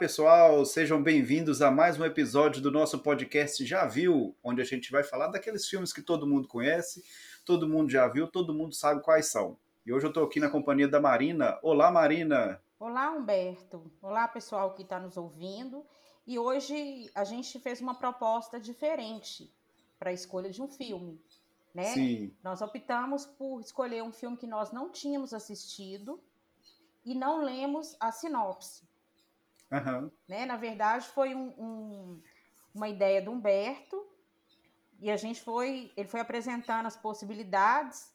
Olá, pessoal, sejam bem-vindos a mais um episódio do nosso podcast Já Viu, onde a gente vai falar daqueles filmes que todo mundo conhece, todo mundo já viu, todo mundo sabe quais são. E hoje eu estou aqui na companhia da Marina. Olá, Marina! Olá, Humberto. Olá, pessoal que está nos ouvindo. E hoje a gente fez uma proposta diferente para a escolha de um filme. Né? Sim. Nós optamos por escolher um filme que nós não tínhamos assistido e não lemos a sinopse. Uhum. Né? Na verdade, foi um, um, uma ideia do Humberto e a gente foi, ele foi apresentando as possibilidades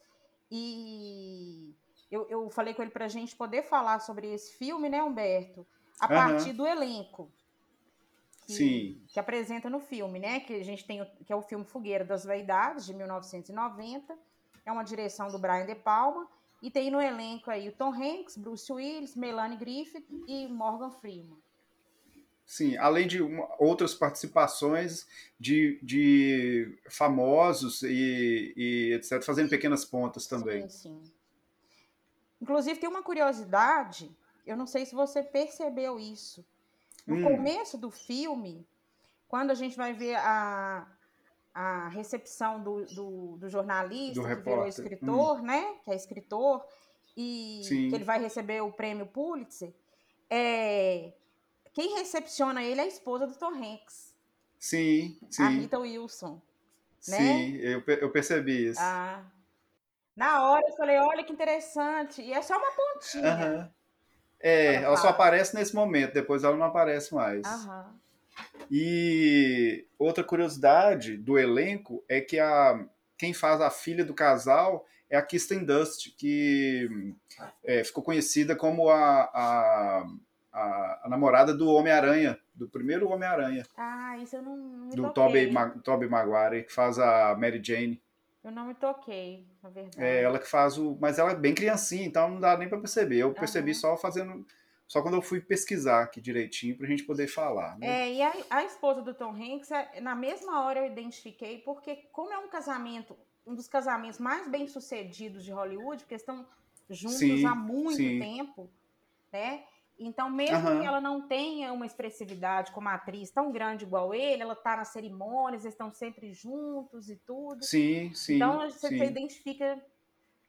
e eu, eu falei com ele para a gente poder falar sobre esse filme, né, Humberto? A Aham. partir do elenco. Que, Sim. que apresenta no filme, né? Que a gente tem, o- que é o filme Fogueira das Vaidades, de 1990. É uma direção do Brian De Palma. E tem no elenco aí o Tom Hanks, Bruce Willis, Melanie Griffith e Morgan Freeman. Sim, além de uma- outras participações de, de famosos e, e etc., fazendo pequenas pontas também. Sim, sim. Inclusive, tem uma curiosidade, eu não sei se você percebeu isso. No Hum. começo do filme, quando a gente vai ver a, a recepção do, do, do jornalista, Do que virou escritor, né? Que é escritor, e Sim. que ele vai receber o prêmio Pulitzer, é, quem recepciona ele é a esposa do Tom Hanks, Sim, a sim, Rita Wilson. né? sim, eu, eu percebi isso. Ah. Na hora eu falei, olha que interessante. E é só uma pontinha. É, Ela ela só aparece nesse momento, depois ela não aparece mais. E outra curiosidade do elenco é que a, quem faz a filha do casal é a Kirsten Dust, que é, ficou conhecida como a, a, a- a namorada do Homem-Aranha, do primeiro Homem-Aranha, Ah, isso eu não, me do. Tobey, Ma- Tobey Maguire, que faz a Mary Jane. Eu não me toquei, na verdade. É ela que faz o. Mas ela é bem criancinha, então não dá nem pra perceber. Eu percebi Aham. só fazendo. Só quando eu fui pesquisar aqui direitinho pra gente poder falar. Né? É, e a, a esposa do Tom Hanks, é, na mesma hora eu identifiquei, porque como é um casamento, um dos casamentos mais bem sucedidos de Hollywood, porque estão juntos Sim, há muito sim. tempo, né? Então, mesmo Aham. que ela não tenha uma expressividade como atriz tão grande igual ele, ela tá nas cerimônias, eles estão sempre juntos e tudo. Sim, sim. então, você, sim. você identifica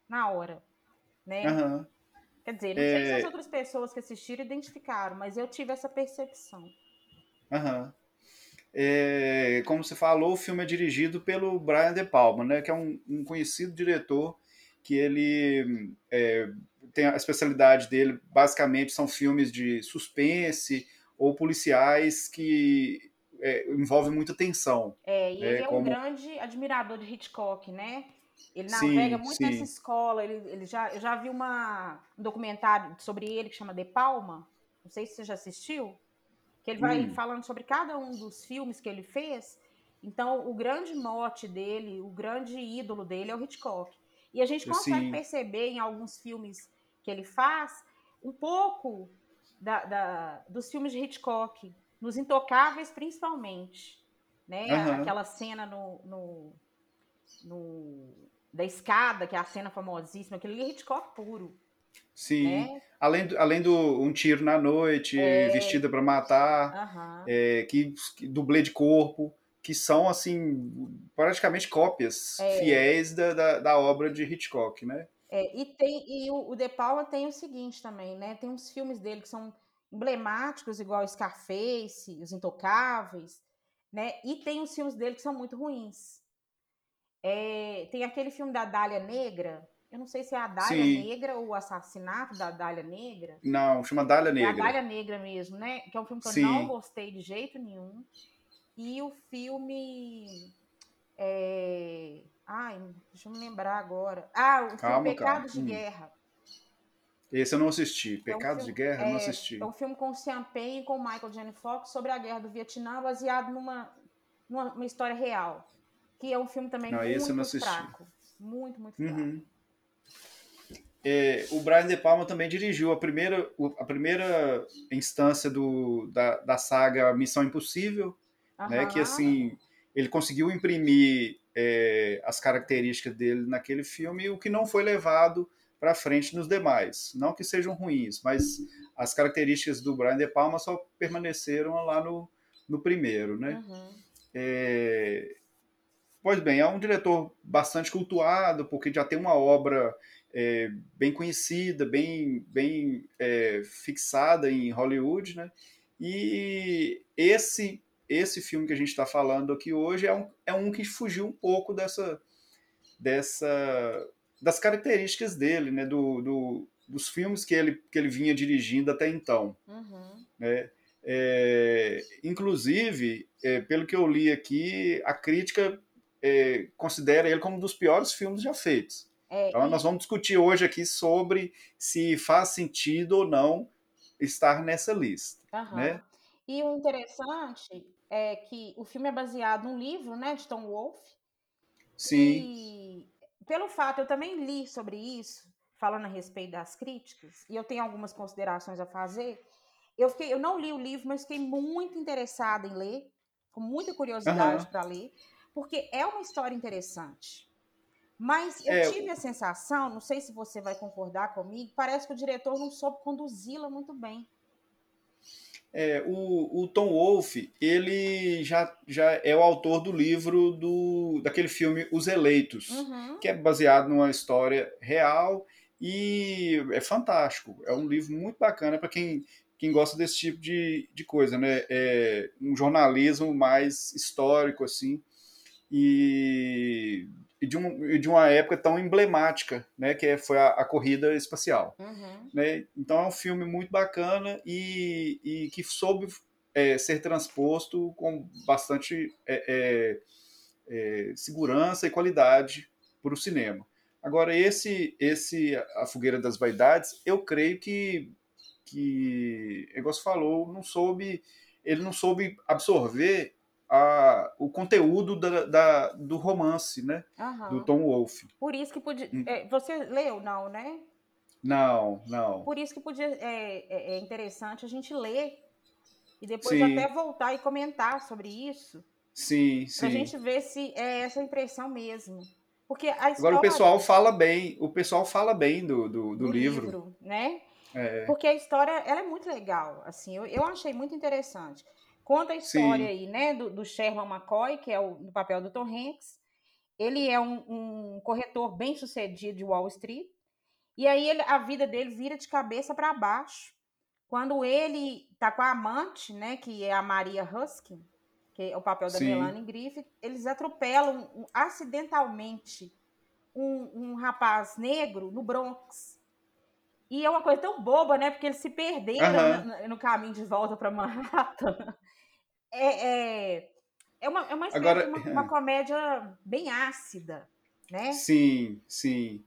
na hora, né? Aham. Quer dizer, não sei se É. as outras pessoas que assistiram identificaram, mas eu tive essa percepção. Aham. É, como você falou, o filme é dirigido pelo Brian De Palma, né, que é um, um conhecido diretor que ele é, tem a especialidade dele, basicamente são filmes de suspense ou policiais que é, envolvem muita tensão. É, e É, ele é um como- grande admirador de Hitchcock, né? Ele Sim, navega muito sim. nessa escola. Ele, ele já, eu já vi uma, um documentário sobre ele que chama De Palma. Não sei se você já assistiu. Que ele vai Hum. falando sobre cada um dos filmes que ele fez. Então, o grande mote dele, o grande ídolo dele é o Hitchcock. E a gente consegue Sim. perceber em alguns filmes que ele faz um pouco da- da- dos filmes de Hitchcock, nos Intocáveis principalmente. Né? Aham. Aquela cena no, no, no- da escada, que é a cena famosíssima, aquele ali é Hitchcock puro. Sim. Né? Além, do, além do Um Tiro na Noite, É. Vestida para Matar, Aham. é, que, que dublê de corpo, que são assim praticamente cópias É. fiéis da, da, da obra de Hitchcock, né? É, e tem e o, o De Palma tem o seguinte também, né? Tem uns filmes dele que são emblemáticos, igual Scarface, Os Intocáveis, né? E tem os filmes dele que são muito ruins. É, tem aquele filme da Dália Negra, eu não sei se é a Dália Sim. Negra ou o Assassinato da Dália Negra. Não, chama Dália É a Negra. Dália Negra mesmo, né? Que é um filme que eu Sim. não gostei de jeito nenhum. E o filme. é, Ai, deixa eu me lembrar agora. Ah, o filme Calma, Pecados calma. de Hum. Guerra. Esse eu não assisti. É um Pecados de filme- Guerra, eu não é, assisti. É um filme com o Sean Penn e com o Michael J. Fox sobre a guerra do Vietnã, baseado numa, numa uma história real. Que é um filme também Não, muito fraco. Muito, muito fraco. Uhum. É, o Brian De Palma também dirigiu a primeira, a primeira instância do, da, da saga Missão Impossível, né? Aham. Que assim ele conseguiu imprimir é, as características dele naquele filme, o que não foi levado para frente nos demais. Não que sejam ruins, mas as características do Brian De Palma só permaneceram lá no, no primeiro, né? Uhum. É... Pois bem, é um diretor bastante cultuado, porque já tem uma obra é, bem conhecida, bem, bem é, fixada em Hollywood, né? E esse esse filme que a gente está falando aqui hoje é um, é um que fugiu um pouco dessa, dessa das características dele, né? Do, do, dos filmes que ele, que ele vinha dirigindo até então. Uhum. Né? É, inclusive, é, pelo que eu li aqui, a crítica é, considera ele como um dos piores filmes já feitos. É, então, nós vamos discutir hoje aqui sobre se faz sentido ou não estar nessa lista. Uhum. Né? E o interessante é que o filme é baseado num livro né, de Tom Wolfe. Sim. E pelo fato, eu também li sobre isso, falando a respeito das críticas, e eu tenho algumas considerações a fazer. Eu, fiquei, eu não li o livro, mas fiquei muito interessada em ler, com muita curiosidade uhum. para ler, porque é uma história interessante. Mas eu é, tive a sensação, não sei se você vai concordar comigo, parece que o diretor não soube conduzi-la muito bem. É, o, o, Tom Wolfe, ele já, já é o autor do livro do, daquele filme Os Eleitos, uhum. que é baseado numa história real e é fantástico. É um livro muito bacana para quem, quem gosta desse tipo de, de coisa, né? É um jornalismo mais histórico, assim, e e de, um, de uma época tão emblemática, né, que é, foi a, a corrida espacial. Uhum. Né? Então é um filme muito bacana e, e que soube é, ser transposto com bastante é, é, é segurança e qualidade para o cinema. Agora esse esse a fogueira das vaidades, eu creio que que, você falou, não soube ele não soube absorver a, o conteúdo da, da, do romance, né? Uhum. Do Tom Wolfe. Por isso que podia. Hum. É, você leu, não, né? Não, não. Por isso que podia é, é, é interessante a gente ler e depois sim. até voltar e comentar sobre isso. Sim, sim. Pra gente ver se é essa impressão mesmo. Porque a história... Agora o pessoal fala bem, o pessoal fala bem do, do, do, do livro. livro. né? É. Porque a história ela é muito legal, assim, eu, eu achei muito interessante. Conta a história Sim. aí, né, do, do, Sherman McCoy, que é o do papel do Tom Hanks. Ele é um, um corretor bem sucedido de Wall Street. E aí ele, a vida dele vira de cabeça para baixo. Quando ele tá com a amante, né, que é a Maria Huskin, que é o papel da Sim. Melanie Griffith, eles atropelam um, acidentalmente um, um rapaz negro no Bronx. E é uma coisa tão boba, né? Porque eles se perderam no, no, caminho de volta para Manhattan é, é, é, uma, é uma, Agora, uma, uma, comédia bem ácida, né? Sim, sim.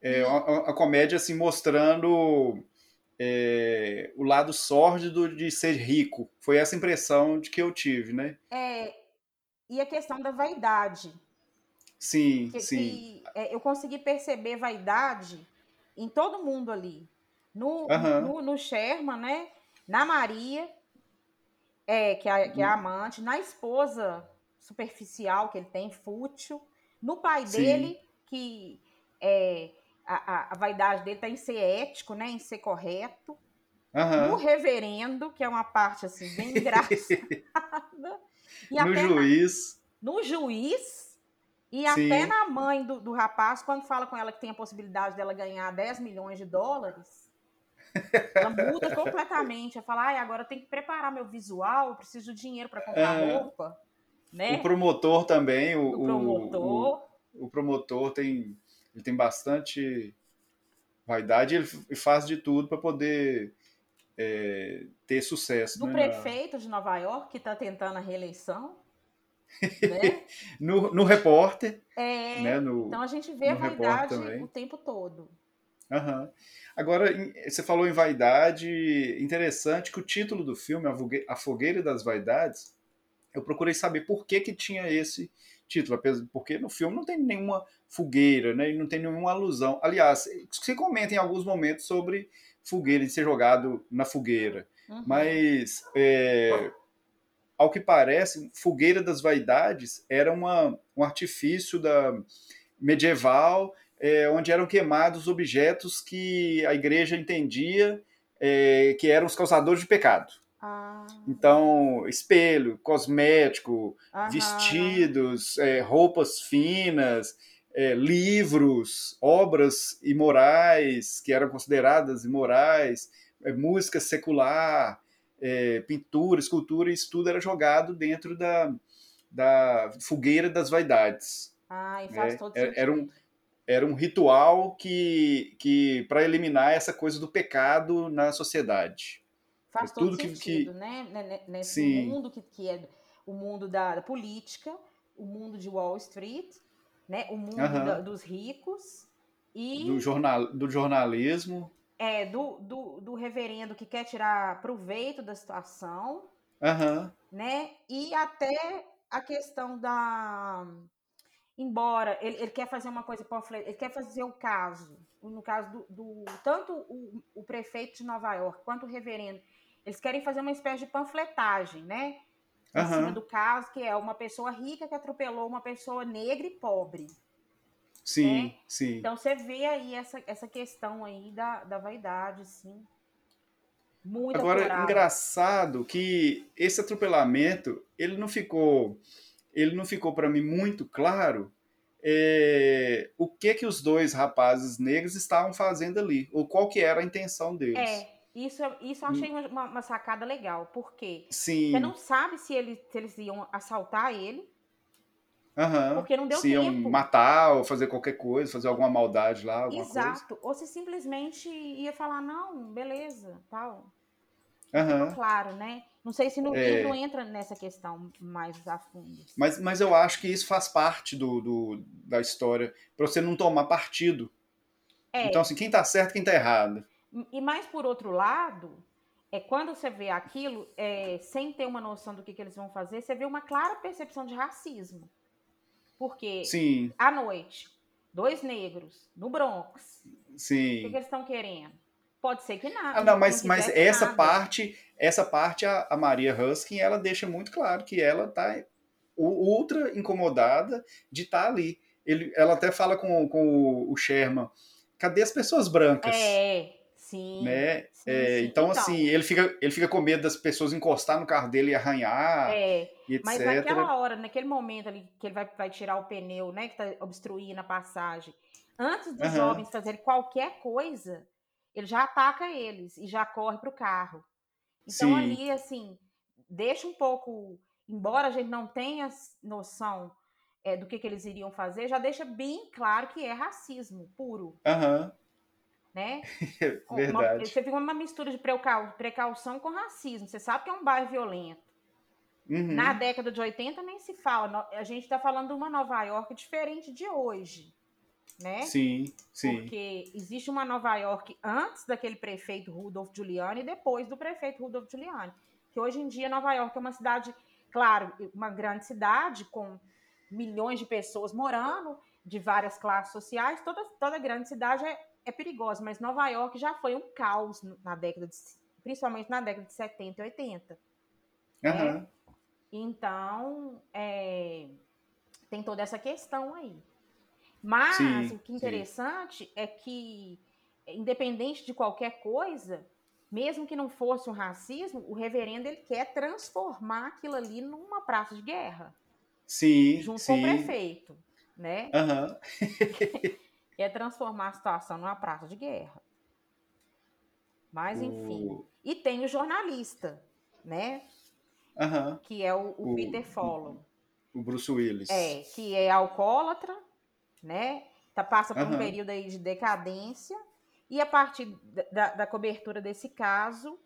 É uma, comédia assim mostrando é, o lado sórdido de ser rico. Foi essa impressão de que eu tive, né? É, e a questão da vaidade. Sim, que, sim. Que, é, eu consegui perceber vaidade em todo mundo ali. No, uhum. no, no Sherman, né? Na Maria é, que é, que é a amante, na esposa superficial que ele tem, fútil, no pai Sim. dele, que é, a, a, vaidade dele está em ser ético, né, em ser correto, uhum. no reverendo, que é uma parte assim bem engraçada, no juiz. No juiz, e Sim. até na mãe do, do rapaz, quando fala com ela que tem a possibilidade dela ganhar 10 milhões de dólares, ela muda completamente. Ela fala, ah, agora eu tenho que preparar meu visual, eu preciso de dinheiro para comprar é, roupa. Né? O promotor também, o, o promotor. O, o, promotor tem, ele tem bastante vaidade e faz de tudo para poder é, ter sucesso. Do né, prefeito de Nova York, que está tentando a reeleição. Né? no, no repórter. É, né? no, então a gente vê a vaidade o tempo todo. Uhum. Agora, você falou em vaidade, interessante que o título do filme, A Fogueira das Vaidades, eu procurei saber por que, que tinha esse título, porque no filme não tem nenhuma fogueira, né? não tem nenhuma alusão. Aliás, se comenta em alguns momentos sobre fogueira, de ser jogado na fogueira, uhum. mas é, ao que parece, Fogueira das Vaidades era uma, um artifício da medieval é, onde eram queimados objetos que a igreja entendia é, que eram os causadores de pecado. Ah, Então, espelho, cosmético, aham, vestidos, é, roupas finas, é, livros, obras imorais que eram consideradas imorais, é, música secular, é, pintura, escultura, isso tudo era jogado dentro da, da fogueira das vaidades. Ah, e faz né? todo Era era sentido. um, era um ritual que, que para eliminar essa coisa do pecado na sociedade. É Faz todo tudo que, sentido, que né? Ne- ne- Nesse sim, mundo que, que é o mundo da, da política, o mundo de Wall Street, né? O mundo da- aham, dos ricos do, e jornal, do jornalismo, é, do, do, do reverendo que quer tirar proveito da situação, aham, né? E até a questão da. Embora ele, ele quer fazer uma coisa ele quer fazer o caso, no caso do, do- tanto o, o prefeito de Nova York quanto o reverendo, eles querem fazer uma espécie de panfletagem, né? Em cima do caso, que é uma pessoa rica que atropelou uma pessoa negra e pobre, sim, né? sim. Então você vê aí essa, essa questão aí da, da vaidade, sim, muito Agora, engraçado que esse atropelamento, ele não ficou, ele não ficou para mim muito claro é, o que que os dois rapazes negros estavam fazendo ali, ou qual que era a intenção deles. É, isso, eu- isso eu Hum, achei uma, uma- sacada legal, porque você Sim, não sabe se, ele, se eles iam assaltar ele, aham. porque não deu Se iam tempo. matar ou fazer qualquer coisa, fazer alguma maldade lá, alguma coisa. Exato. Ou se simplesmente ia falar, não, beleza, tal. Aham. claro, né? Não sei se no É. livro entra nessa questão mais a fundo. Mas, mas eu acho que isso faz parte do, do- da história, para você não tomar partido. É, Então, assim, quem tá certo, quem tá errado. e mais por outro lado, é quando você vê aquilo, é, sem ter uma noção do que, que eles vão fazer, você vê uma clara percepção de racismo. Porque Sim, à noite, dois negros no Bronx, o que, sim. que eles estão querendo? Pode ser que nada, Ah, não, não mas, mas essa nada. parte, essa parte a, a Maria Huskin, ela deixa muito claro que ela tá u- ultra incomodada de estar ali. Ele, ela até fala com, com o Sherman, cadê as pessoas brancas? É, sim, Né? sim, É, sim. então, assim, ele fica, ele fica com medo das pessoas encostar no carro dele e arranhar, é, e etc. mas naquela hora, naquele momento ali que ele vai, vai tirar o pneu, né, que tá obstruindo a passagem, antes dos Aham. jovens fazerem qualquer coisa, ele já ataca eles e já corre pro carro. Então Sim. ali, assim, deixa um pouco, embora a gente não tenha noção é, do que, que eles iriam fazer, já deixa bem claro que é racismo puro, Aham, né? Uma- verdade. você fica uma mistura de precau- precaução com racismo. Você sabe que é um bairro violento. Uhum. Na década de 80 nem se fala. A gente está falando de uma Nova York diferente de hoje, né? Sim, sim. Porque existe uma Nova York antes daquele prefeito Rudolph Giuliani e depois do prefeito Rudolph Giuliani. Que hoje em dia Nova York é uma cidade, claro, uma grande cidade com milhões de pessoas morando, de várias classes sociais. Toda, toda grande cidade é, é perigosa, mas Nova York já foi um caos na década de, principalmente na década de 70 e 80. Aham. Então, é, tem toda essa questão aí. Mas Sim, o que é sim. interessante é que, independente de qualquer coisa, mesmo que não fosse um racismo, o reverendo ele quer transformar aquilo ali numa praça de guerra, Sim, junto com o sim. prefeito, né? Aham. Quer transformar a situação numa praça de guerra. Mas enfim. O- E tem o jornalista, né? Aham. Que é o, o O- Peter Follow. O Bruce Willis. É, que é alcoólatra, né? Tá, passa por um Aham. período aí de decadência. E a partir da, da- cobertura desse caso,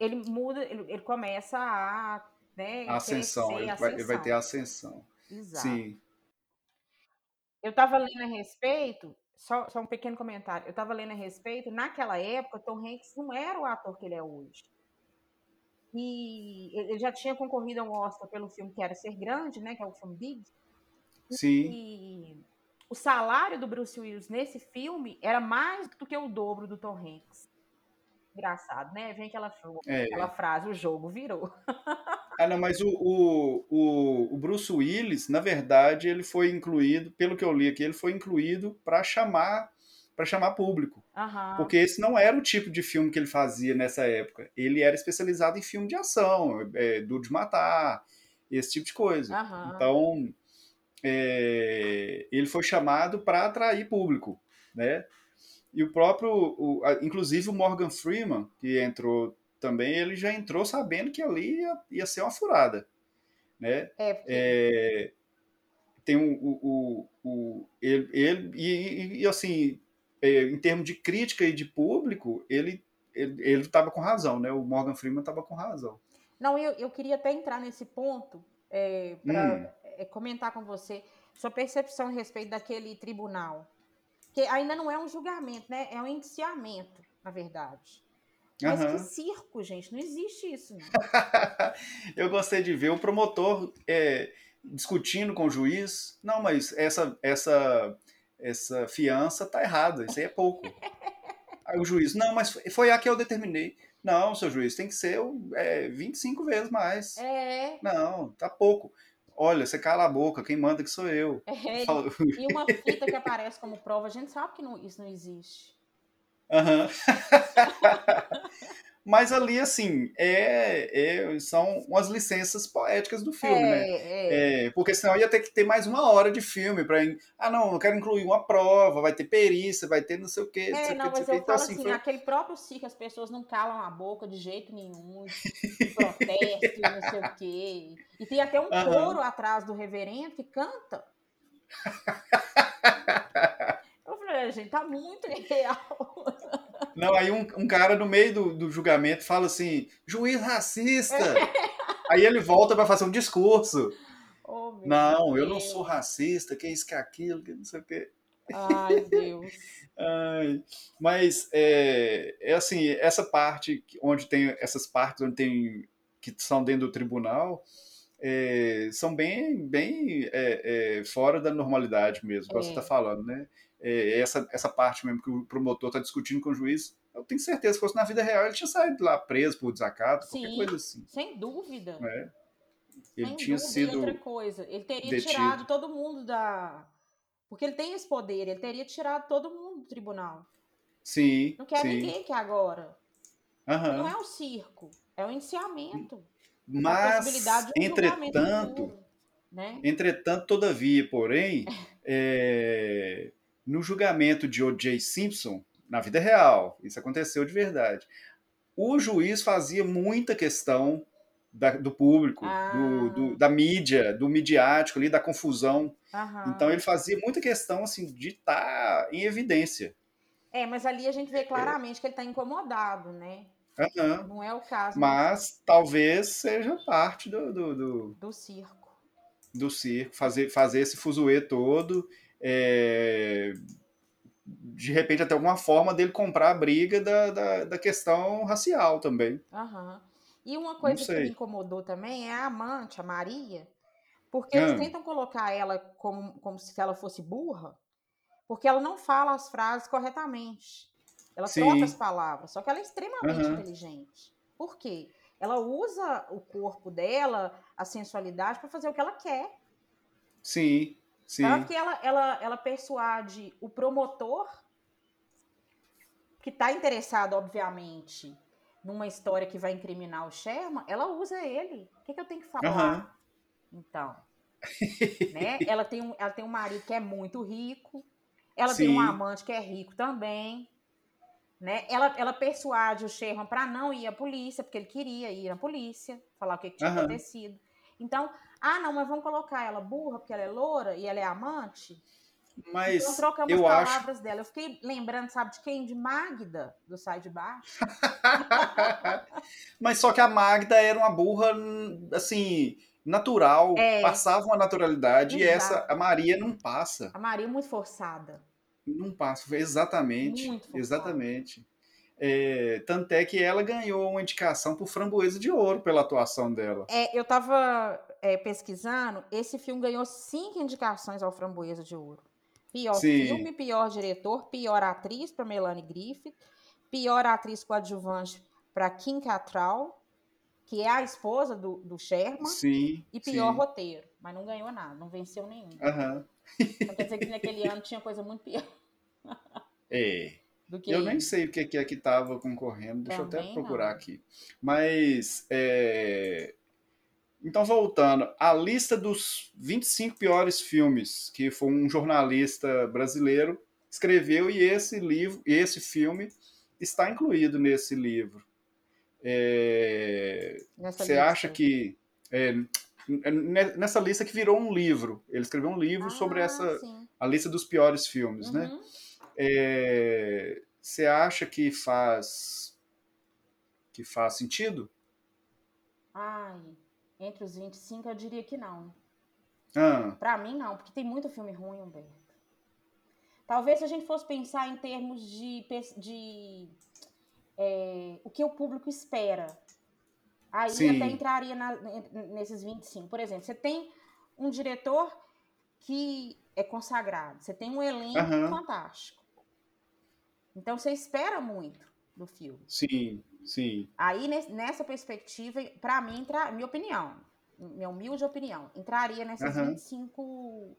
ele muda, ele, ele começa a, né, ascensão. crescer, Ele vai, ele vai ter a ascensão. ascensão. Exato. Sim. Eu estava lendo a respeito, só, só um pequeno comentário. Eu estava lendo a respeito, naquela época, Tom Hanks não era o ator que ele é hoje. E ele já tinha concorrido a um Oscar pelo filme Que Era Ser Grande, né? Que é o filme Big. Sim. E o salário do Bruce Willis nesse filme era mais do que o dobro do Tom Hanks. Engraçado, né? Vem aquela, É. aquela frase, o jogo virou. Ah, não, mas o, o, o, o Bruce Willis, na verdade, ele foi incluído, pelo que eu li aqui, ele foi incluído para chamar para chamar público. Aham. Porque esse não era o tipo de filme que ele fazia nessa época. Ele era especializado em filme de ação, é, duro de matar, esse tipo de coisa. Aham. Então, é, ele foi chamado para atrair público, né? E o próprio, o- inclusive o Morgan Freeman, que entrou também, ele já entrou sabendo que ali ia, ia ser uma furada, né? É, porque- É, tem o, o, o, ele, ele e, e- assim, é, em termos de crítica e de público, ele ele estava com razão, né? O Morgan Freeman estava com razão. Não, eu, eu queria até entrar nesse ponto para Hum. comentar com você sua percepção a respeito daquele tribunal. Que ainda não é um julgamento, né? É um indiciamento, na verdade. Mas Aham. que circo, gente. Não existe isso. Não. Eu gostei de ver o promotor é, discutindo com o juiz. Não, mas essa essa essa fiança tá errada. Isso aí é pouco. Aí o juiz, não, mas foi- a que eu determinei. Não, seu juiz, tem que ser é, 25 vezes mais. É, Não, tá pouco. Olha, você cala a boca, quem manda que sou eu. é. E uma fita que aparece como prova, a gente sabe que não- isso não existe. Mas ali, assim, é, é- são umas licenças poéticas do filme, né? é, é. É, porque senão ia ter que ter mais uma hora de filme para. Ah, não, eu quero incluir uma prova, vai ter perícia, vai ter não sei o quê. É, não, mas eu Então, falo assim, assim, foi- aquele próprio circo, as pessoas não calam a boca de jeito nenhum, protesto não sei o quê. E tem até um coro atrás do reverendo que canta. "Ah, gente, tá muito real. Não, aí um, um cara no meio do, do julgamento fala assim: juiz racista. aí ele volta para fazer um discurso. Oh, Não, eu não Deus. sou racista, que isso, que aquilo, que não sei o quê. Ai, Deus. Ai, mas é, é assim, essa parte onde tem essas partes onde tem que são dentro do tribunal é, são bem, bem é, é, fora da normalidade mesmo, como você É. está falando, né? É, essa, essa parte mesmo que o promotor está discutindo com o juiz, eu tenho certeza que se fosse na vida real ele tinha saído lá preso por desacato, qualquer Sim. coisa assim, Sem dúvida. né? Ele Sem tinha dúvida. Sido outra coisa, ele teria detido. tirado todo mundo da. Porque ele tem esse poder, ele teria tirado todo mundo do tribunal. sim, Não quer sim, ninguém aqui agora. aham. Não é o circo, é o indiciamento. Mas um entretanto né? Entretanto, todavia, porém, é, no julgamento de O.J. Simpson, na vida real, isso aconteceu de verdade, o juiz fazia muita questão da- do público, Ah. do, do- da mídia, do midiático ali, da confusão. Aham. Então ele fazia muita questão assim de estar em evidência. É, mas ali a gente vê claramente que ele está incomodado, né? Aham. Não é o caso Mas talvez seja parte do, do, do- do circo. do circo, fazer, fazer esse fuzuê todo, é, de repente até alguma forma dele comprar a briga da, da, da questão racial também. Aham. E uma coisa que me incomodou também é a amante, a Maria, porque eles Ah. tentam colocar ela como, como se ela fosse burra, porque ela não fala as frases corretamente. Ela Sim. troca as palavras, só que ela é extremamente Aham. inteligente. Por quê? Ela usa o corpo dela, a sensualidade, para fazer o que ela quer. Sim, sim. Tanto que ela, ela, ela persuade o promotor, que está interessado, obviamente, numa história que vai incriminar o Sherman, ela usa ele. O que, que eu tenho que falar? Aham. Então. né? ela, tem um, ela tem um marido que é muito rico, ela tem Sim. um amante que é rico também. Né? Ela, ela persuade o Sherman para não ir à polícia, porque ele queria ir na polícia, falar o que, que tinha Aham. acontecido. Então, ah, não, mas vamos colocar ela burra, porque ela é loura e ela é amante? Mas então trocamos eu as acho. palavras dela. Eu fiquei lembrando, sabe de quem? De Magda, do Sai de Baixo. Mas só que a Magda era uma burra, assim, natural, É. passava uma naturalidade, e Exato. essa, a Maria não passa. A Maria é muito forçada. Não passa, exatamente. Exatamente. É, tanto é que ela ganhou uma indicação por Framboesa de Ouro pela atuação dela. É, eu tava é, pesquisando, esse filme ganhou cinco indicações ao Framboesa de Ouro. Pior Sim. filme, pior diretor, pior atriz para Melanie Griffith, pior atriz coadjuvante para Kim Cattrall, que é a esposa do, do Sherman, sim, e pior sim. roteiro, mas não ganhou nada, não venceu nenhum. Aham. Então quer dizer que naquele ano tinha coisa muito pior É. Eu nem sei o que é que estava concorrendo, deixa eu até Também procurar não. aqui. Mas, é, então voltando, a lista dos 25 piores filmes que foi um jornalista brasileiro escreveu e esse livro, e esse filme está incluído nesse livro. É, Você lista. acha que é, nessa lista que virou um livro? Ele escreveu um livro sobre Ah, essa sim. a lista dos piores filmes, né? Uhum. É, Você acha que faz que faz sentido? Ai, entre os 25 eu diria que não. Ah, Pra mim, não, porque tem muito filme ruim, Humberto. Talvez se a gente fosse pensar em termos de, de é, o que o público espera. Aí Sim. até entraria na- nesses 25. Por exemplo, você tem um diretor que é consagrado, você tem um elenco Aham. fantástico. Então você espera muito do filme. sim, sim. Aí, nes- nessa perspectiva, pra mim, entra, minha opinião, minha humilde opinião, entraria nesses Aham. 25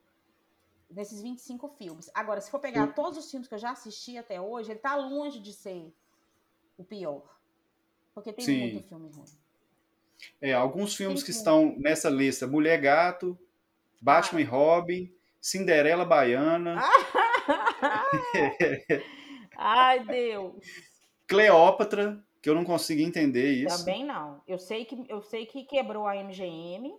nesses 25 filmes. Agora, se for pegar Sim. todos os filmes que eu já assisti até hoje, ele tá longe de ser o pior. Porque tem Sim. muito filme ruim. É, alguns filmes que estão nessa lista: Mulher Gato, Batman e Robin, Cinderela Baiana, Ai, Deus. Cleópatra, que eu não consegui entender isso. Também não. Eu sei que eu sei que quebrou a MGM,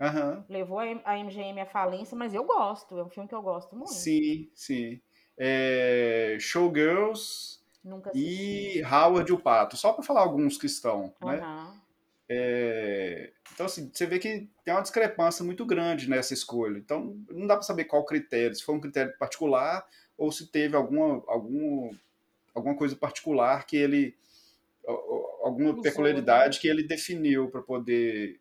Aham. levou a MGM à falência, mas eu gosto. É um filme que eu gosto muito. Sim, sim. É, Showgirls e Howard o Pato, só para falar alguns que estão, né? É, Então, assim, você vê que tem uma discrepância muito grande nessa escolha. Então, não dá para saber qual critério, se foi um critério particular ou se teve alguma, algum, alguma coisa particular que ele. alguma peculiaridade que ele definiu para poder.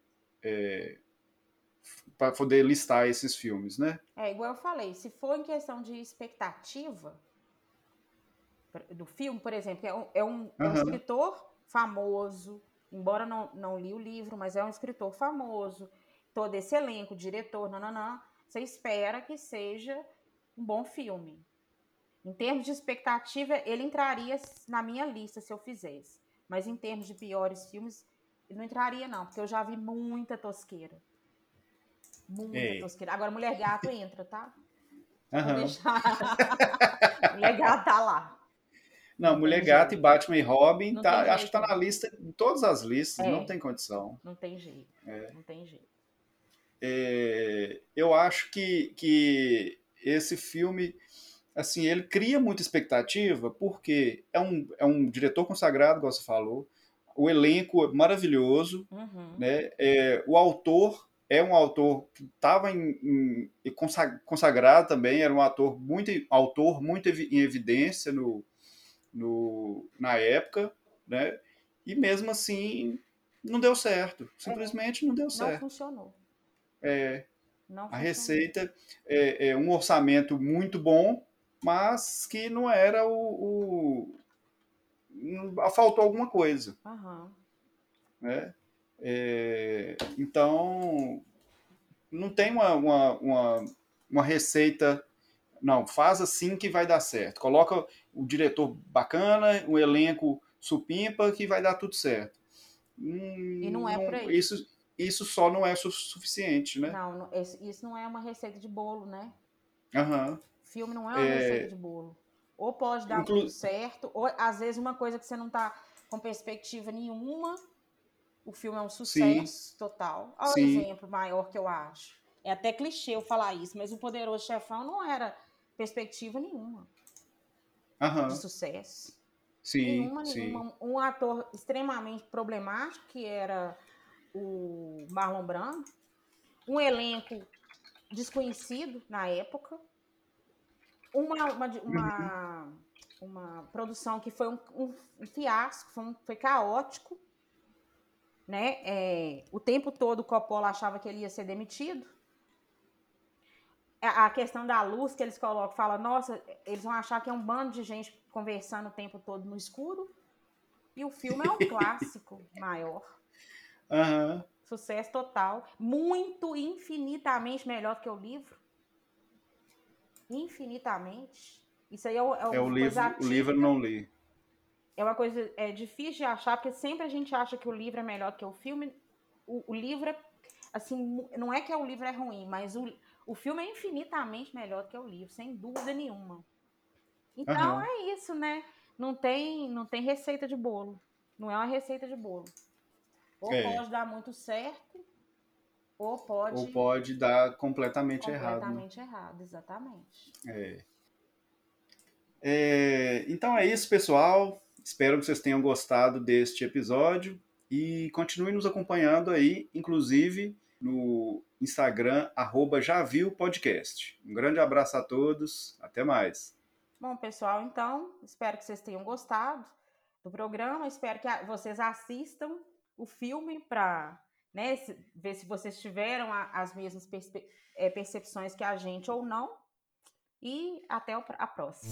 para poder listar esses filmes, né? É, igual eu falei, se for em questão de expectativa do filme, por exemplo, é um, é um, é um escritor famoso, embora não, não li o livro, mas é um escritor famoso, todo esse elenco, diretor, nananã, você espera que seja um bom filme. Em termos de expectativa, ele entraria na minha lista se eu fizesse. Mas em termos de piores filmes, ele não entraria, não, porque eu já vi muita tosqueira. Muita Ei. tosqueira. Agora, Mulher Gato entra, tá? Deixar. Mulher Gato tá lá. Não, Não Mulher tem Gata jeito. e Batman e Robin, Não tá, acho que tá na lista, em todas as listas, É. não tem condição. Não tem jeito. É. Não tem jeito. É, eu acho que, que esse filme, assim, ele cria muita expectativa porque é um, é um diretor consagrado, como você falou, o elenco é maravilhoso, Uhum. né? É, o autor é um autor que estava consagrado também, era um ator muito autor muito em evidência no, no, na época, né? E mesmo assim não deu certo, simplesmente não deu Não certo. funcionou. É, Não a funcionou. receita é, é um orçamento muito bom, mas que não era o, o- não- faltou alguma coisa Aham. né? É, então, não tem uma, uma, uma, uma receita, não, faz assim que vai dar certo. Coloca o diretor bacana, o elenco supimpa que vai dar tudo certo. E não é por aí. Isso, isso só não é su- suficiente, né? Não, isso não é uma receita de bolo, né? Aham. Filme não é uma É. receita de bolo. Ou pode dar Inclu- tudo certo, ou às vezes uma coisa que você não tá com perspectiva nenhuma, o filme é um sucesso total. Olha o Sim. exemplo maior que eu acho. É até clichê eu falar isso, mas o Poderoso Chefão não era perspectiva nenhuma Aham. de sucesso. Sim, nenhuma, sim. nenhuma. Um ator extremamente problemático, que era o Marlon Brando. Um elenco desconhecido na época. Uma, uma, uma, uma produção que foi um, um- um fiasco, foi, um- foi caótico. Né? É, o tempo todo o Coppola achava que ele ia ser demitido. A a questão da luz que eles colocam, fala, nossa, eles vão achar que é um bando de gente conversando o tempo todo no escuro. E o filme é um clássico maior. Uhum. Sucesso total. Muito, infinitamente melhor que o livro. Infinitamente. Isso aí é, o, é, é o livro. O livro não li. É uma coisa é difícil de achar, porque sempre a gente acha que o livro é melhor que o filme. O, o livro é, assim, não é que o livro é ruim, mas o, o filme é infinitamente melhor que o livro, sem dúvida nenhuma. Então uhum. é isso, né? Não tem, não tem receita de bolo. Não é uma receita de bolo. Ou é. pode dar muito certo, ou pode. Ou pode dar completamente, errado. Completamente errado, exatamente. É. é. Então é isso, pessoal. Espero que vocês tenham gostado deste episódio e continuem nos acompanhando aí, inclusive no Instagram, arroba Podcast. Um grande abraço a todos, até mais. Bom, pessoal, então, espero que vocês tenham gostado do programa, espero que vocês assistam o filme para né, ver se vocês tiveram as mesmas eh, percepções que a gente ou não. E até a próxima.